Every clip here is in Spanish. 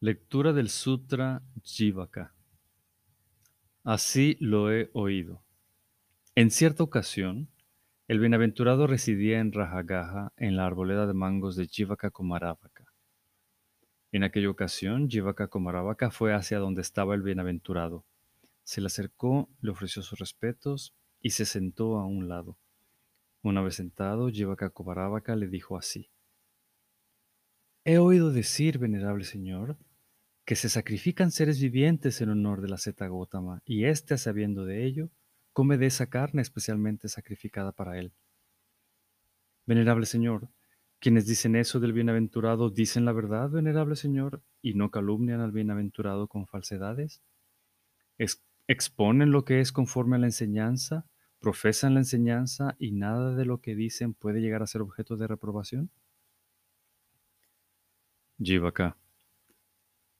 Lectura del Sutra Jivaka. Así lo he oído. En cierta ocasión, el bienaventurado residía en Rajagaha, en la arboleda de mangos de Jivaka Kumaravaka. En aquella ocasión, Jivaka Kumaravaka fue hacia donde estaba el bienaventurado. Se le acercó, le ofreció sus respetos y se sentó a un lado. Una vez sentado, Jivaka Kumaravaka le dijo así: He oído decir, venerable señor, que se sacrifican seres vivientes en honor de la Zeta Gotama, y éste, sabiendo de ello, come de esa carne especialmente sacrificada para él. Venerable Señor, quienes dicen eso del bienaventurado dicen la verdad, venerable Señor, y no calumnian al bienaventurado con falsedades. exponen lo que es conforme a la enseñanza, profesan la enseñanza y nada de lo que dicen puede llegar a ser objeto de reprobación. Jivaka.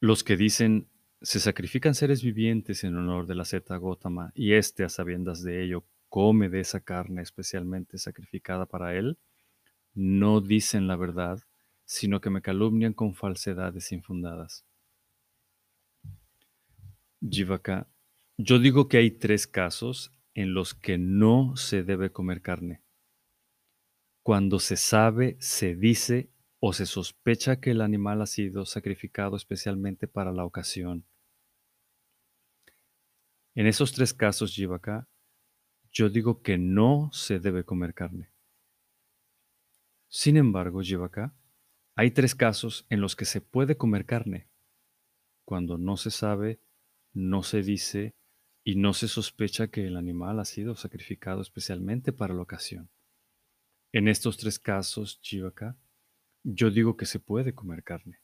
Los que dicen, se sacrifican seres vivientes en honor de la Zeta Gotama, y éste, a sabiendas de ello, come de esa carne especialmente sacrificada para él, no dicen la verdad, sino que me calumnian con falsedades infundadas. Jivaka, yo digo que hay tres casos en los que no se debe comer carne. Cuando se sabe, se dice o se sospecha que el animal ha sido sacrificado especialmente para la ocasión. En esos tres casos, Jivaka, yo digo que no se debe comer carne. Sin embargo, Jivaka, hay tres casos en los que se puede comer carne, cuando no se sabe, no se dice y no se sospecha que el animal ha sido sacrificado especialmente para la ocasión. En estos tres casos, Jivaka, yo digo que se puede comer carne.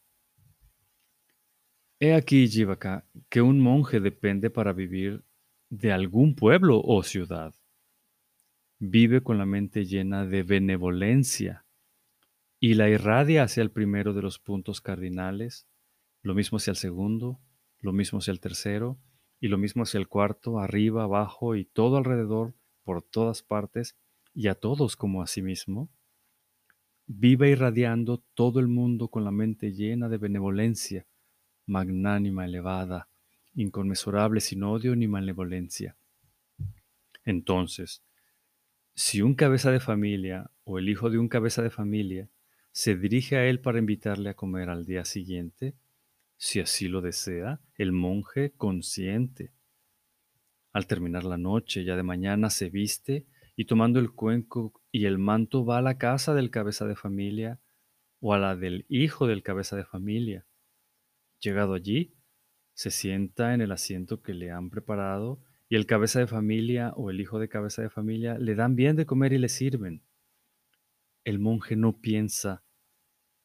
He aquí, Jivaka, que un monje depende para vivir de algún pueblo o ciudad. Vive con la mente llena de benevolencia y la irradia hacia el primero de los puntos cardinales, lo mismo hacia el segundo, lo mismo hacia el tercero, y lo mismo hacia el cuarto, arriba, abajo y todo alrededor, por todas partes, y a todos como a sí mismo viva irradiando todo el mundo con la mente llena de benevolencia, magnánima, elevada, inconmensurable, sin odio ni malevolencia. Entonces, si un cabeza de familia o el hijo de un cabeza de familia se dirige a él para invitarle a comer al día siguiente, si así lo desea, el monje consiente. Al terminar la noche, ya de mañana se viste y tomando el cuenco y el manto va a la casa del cabeza de familia o a la del hijo del cabeza de familia. Llegado allí, se sienta en el asiento que le han preparado y el cabeza de familia o el hijo de cabeza de familia le dan bien de comer y le sirven. El monje no piensa,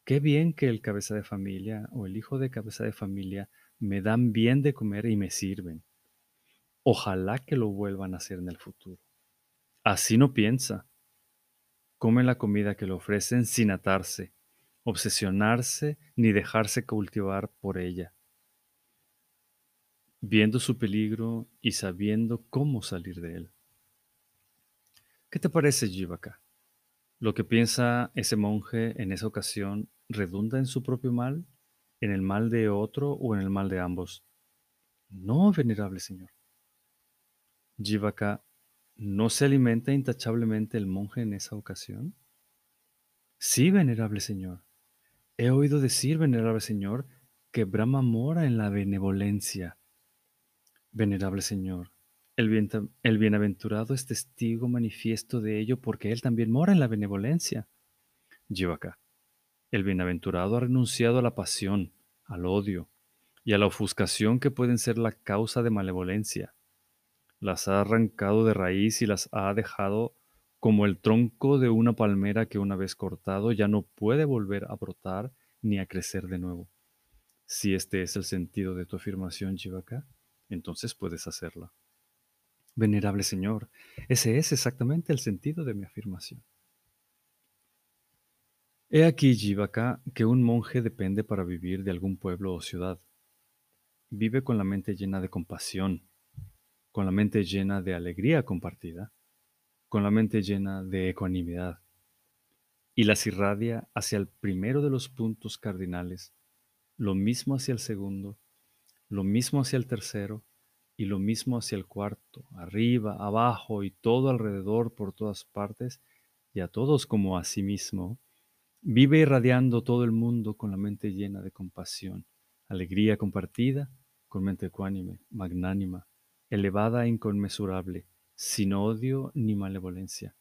qué bien que el cabeza de familia o el hijo de cabeza de familia me dan bien de comer y me sirven. Ojalá que lo vuelvan a hacer en el futuro. Así no piensa. Come la comida que le ofrecen sin atarse, obsesionarse ni dejarse cautivar por ella, viendo su peligro y sabiendo cómo salir de él. ¿Qué te parece, Jivaka? ¿Lo que piensa ese monje en esa ocasión redunda en su propio mal, en el mal de otro o en el mal de ambos? No, venerable señor. Jivaka ¿No se alimenta intachablemente el monje en esa ocasión? Sí, venerable señor. He oído decir, venerable señor, que Brahma mora en la benevolencia. Venerable señor, el, bienaventurado es testigo manifiesto de ello porque él también mora en la benevolencia. Jivaka, el bienaventurado ha renunciado a la pasión, al odio y a la ofuscación que pueden ser la causa de malevolencia las ha arrancado de raíz y las ha dejado como el tronco de una palmera que una vez cortado ya no puede volver a brotar ni a crecer de nuevo. Si este es el sentido de tu afirmación, Jivaka, entonces puedes hacerla. Venerable Señor, ese es exactamente el sentido de mi afirmación. He aquí, Jivaka, que un monje depende para vivir de algún pueblo o ciudad. Vive con la mente llena de compasión, con la mente llena de alegría compartida, con la mente llena de ecuanimidad, y las irradia hacia el primero de los puntos cardinales, lo mismo hacia el segundo, lo mismo hacia el tercero y lo mismo hacia el cuarto, arriba, abajo y todo alrededor por todas partes y a todos como a sí mismo, vive irradiando todo el mundo con la mente llena de compasión, alegría compartida, con mente ecuánime, magnánima, elevada e inconmensurable, sin odio ni malevolencia.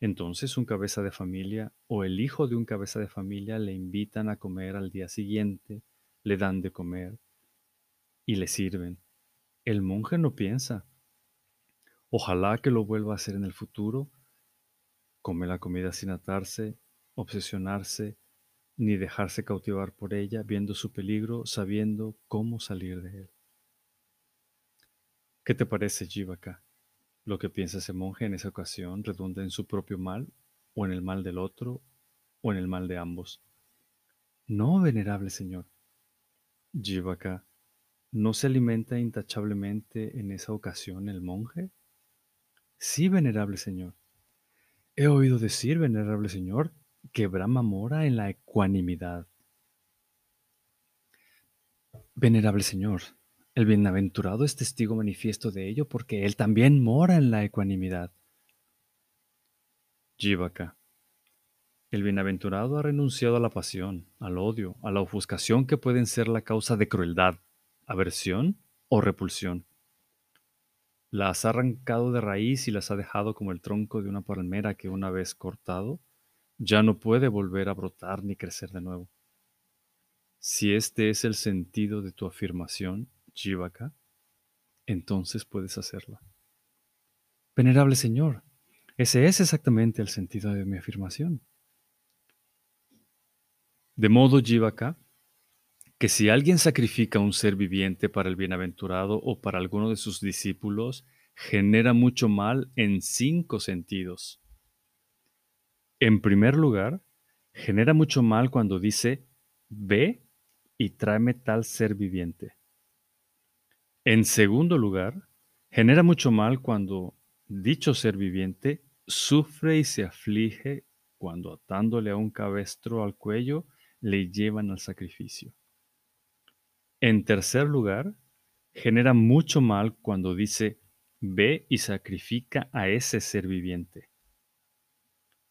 Entonces un cabeza de familia o el hijo de un cabeza de familia le invitan a comer al día siguiente, le dan de comer y le sirven. El monje no piensa, ojalá que lo vuelva a hacer en el futuro, come la comida sin atarse, obsesionarse, ni dejarse cautivar por ella, viendo su peligro, sabiendo cómo salir de él. ¿Qué te parece, Jivaka? Lo que piensa ese monje en esa ocasión redunda en su propio mal, o en el mal del otro, o en el mal de ambos. No, venerable señor. Jivaka, ¿no se alimenta intachablemente en esa ocasión el monje? Sí, venerable señor. He oído decir, venerable señor, que Brahma mora en la ecuanimidad. Venerable Señor, el bienaventurado es testigo manifiesto de ello porque él también mora en la ecuanimidad. Jivaka. El bienaventurado ha renunciado a la pasión, al odio, a la ofuscación que pueden ser la causa de crueldad, aversión o repulsión. Las ha arrancado de raíz y las ha dejado como el tronco de una palmera que una vez cortado ya no puede volver a brotar ni crecer de nuevo. Si este es el sentido de tu afirmación, Jivaka, entonces puedes hacerla. Venerable Señor, ese es exactamente el sentido de mi afirmación. De modo, Jivaka, que si alguien sacrifica un ser viviente para el bienaventurado o para alguno de sus discípulos, genera mucho mal en cinco sentidos. En primer lugar, genera mucho mal cuando dice, ve y tráeme tal ser viviente. En segundo lugar, genera mucho mal cuando dicho ser viviente sufre y se aflige cuando atándole a un cabestro al cuello le llevan al sacrificio. En tercer lugar, genera mucho mal cuando dice, ve y sacrifica a ese ser viviente.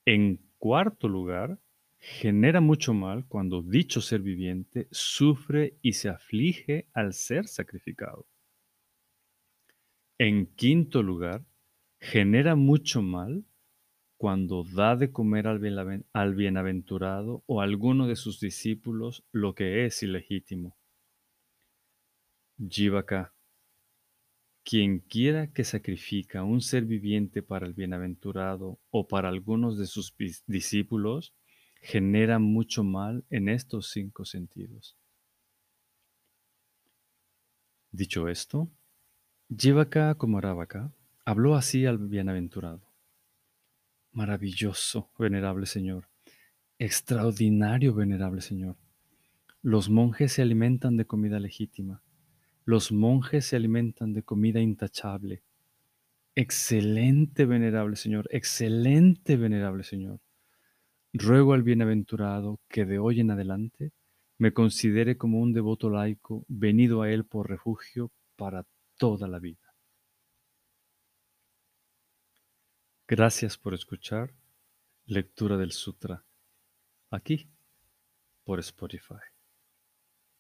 En cuarto lugar, genera mucho mal cuando dicho ser viviente sufre y se aflige al ser sacrificado. En quinto lugar, genera mucho mal cuando da de comer al bienaventurado o a alguno de sus discípulos lo que es ilegítimo. Jivaka quien quiera que sacrifica un ser viviente para el bienaventurado o para algunos de sus discípulos, genera mucho mal en estos cinco sentidos. Dicho esto, Jivaka como habló así al bienaventurado. Maravilloso, venerable Señor. Extraordinario, venerable Señor. Los monjes se alimentan de comida legítima los monjes se alimentan de comida intachable. Excelente, venerable Señor, excelente, venerable Señor. Ruego al bienaventurado que de hoy en adelante me considere como un devoto laico venido a él por refugio para toda la vida. Gracias por escuchar Lectura del Sutra aquí por Spotify.